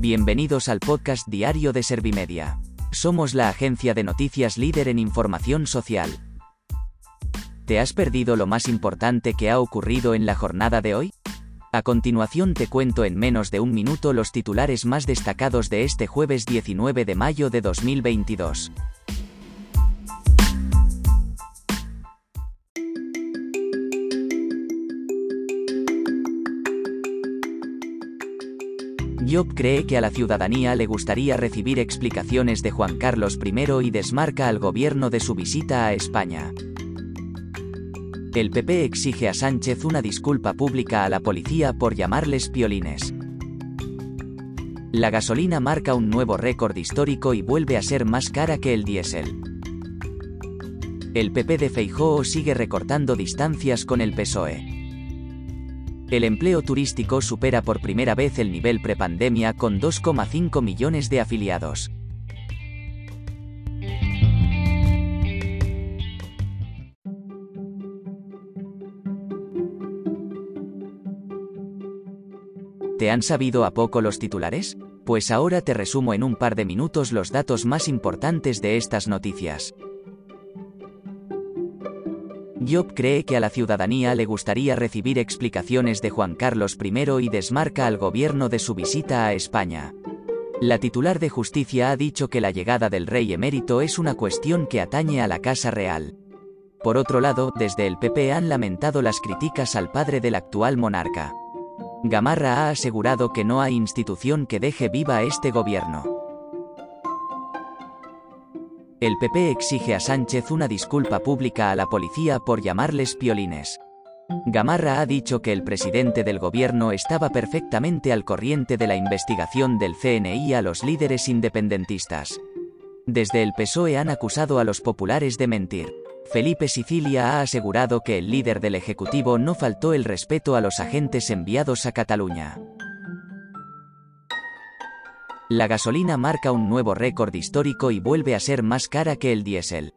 Bienvenidos al podcast diario de Servimedia. Somos la agencia de noticias líder en información social. ¿Te has perdido lo más importante que ha ocurrido en la jornada de hoy? A continuación te cuento en menos de un minuto los titulares más destacados de este jueves 19 de mayo de 2022. Job cree que a la ciudadanía le gustaría recibir explicaciones de Juan Carlos I y desmarca al gobierno de su visita a España. El PP exige a Sánchez una disculpa pública a la policía por llamarles piolines. La gasolina marca un nuevo récord histórico y vuelve a ser más cara que el diésel. El PP de Feijóo sigue recortando distancias con el PSOE. El empleo turístico supera por primera vez el nivel prepandemia con 2,5 millones de afiliados. ¿Te han sabido a poco los titulares? Pues ahora te resumo en un par de minutos los datos más importantes de estas noticias. Job cree que a la ciudadanía le gustaría recibir explicaciones de Juan Carlos I y desmarca al gobierno de su visita a España. La titular de justicia ha dicho que la llegada del rey emérito es una cuestión que atañe a la Casa Real. Por otro lado, desde el PP han lamentado las críticas al padre del actual monarca. Gamarra ha asegurado que no hay institución que deje viva este gobierno. El PP exige a Sánchez una disculpa pública a la policía por llamarles piolines. Gamarra ha dicho que el presidente del gobierno estaba perfectamente al corriente de la investigación del CNI a los líderes independentistas. Desde el PSOE han acusado a los populares de mentir. Felipe Sicilia ha asegurado que el líder del Ejecutivo no faltó el respeto a los agentes enviados a Cataluña. La gasolina marca un nuevo récord histórico y vuelve a ser más cara que el diésel.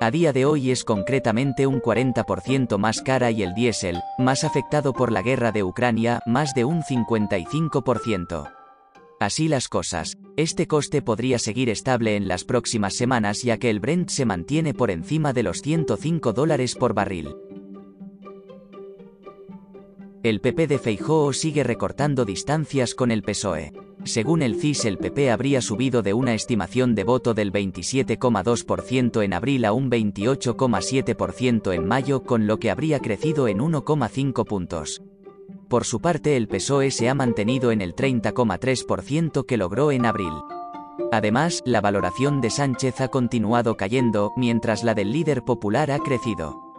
A día de hoy es concretamente un 40% más cara y el diésel, más afectado por la guerra de Ucrania, más de un 55%. Así las cosas, este coste podría seguir estable en las próximas semanas ya que el Brent se mantiene por encima de los 105 dólares por barril. El PP de Feijóo sigue recortando distancias con el PSOE. Según el CIS el PP habría subido de una estimación de voto del 27,2% en abril a un 28,7% en mayo con lo que habría crecido en 1,5 puntos. Por su parte el PSOE se ha mantenido en el 30,3% que logró en abril. Además, la valoración de Sánchez ha continuado cayendo, mientras la del líder popular ha crecido.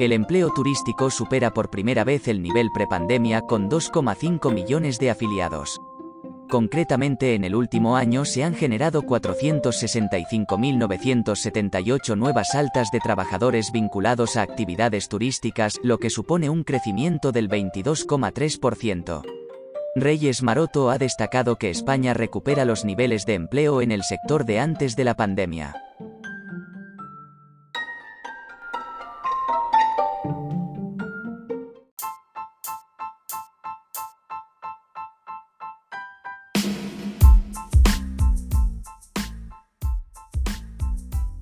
El empleo turístico supera por primera vez el nivel prepandemia con 2,5 millones de afiliados. Concretamente en el último año se han generado 465.978 nuevas altas de trabajadores vinculados a actividades turísticas, lo que supone un crecimiento del 22,3%. Reyes Maroto ha destacado que España recupera los niveles de empleo en el sector de antes de la pandemia.